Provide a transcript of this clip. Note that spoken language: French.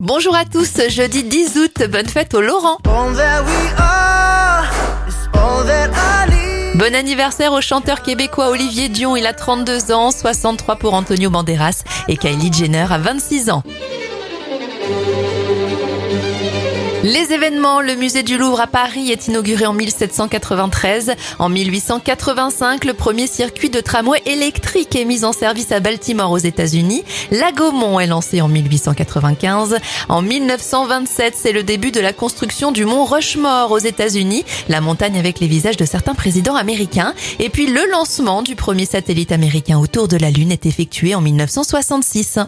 Bonjour à tous, jeudi 10 août, bonne fête au Laurent. Bon anniversaire au chanteur québécois Olivier Dion, il a 32 ans, 63 pour Antonio Banderas et Kylie Jenner a 26 ans. Les événements, le musée du Louvre à Paris est inauguré en 1793. En 1885, le premier circuit de tramway électrique est mis en service à Baltimore aux États-Unis. La Gaumont est lancée en 1895. En 1927, c'est le début de la construction du mont Rushmore aux États-Unis, la montagne avec les visages de certains présidents américains. Et puis le lancement du premier satellite américain autour de la Lune est effectué en 1966.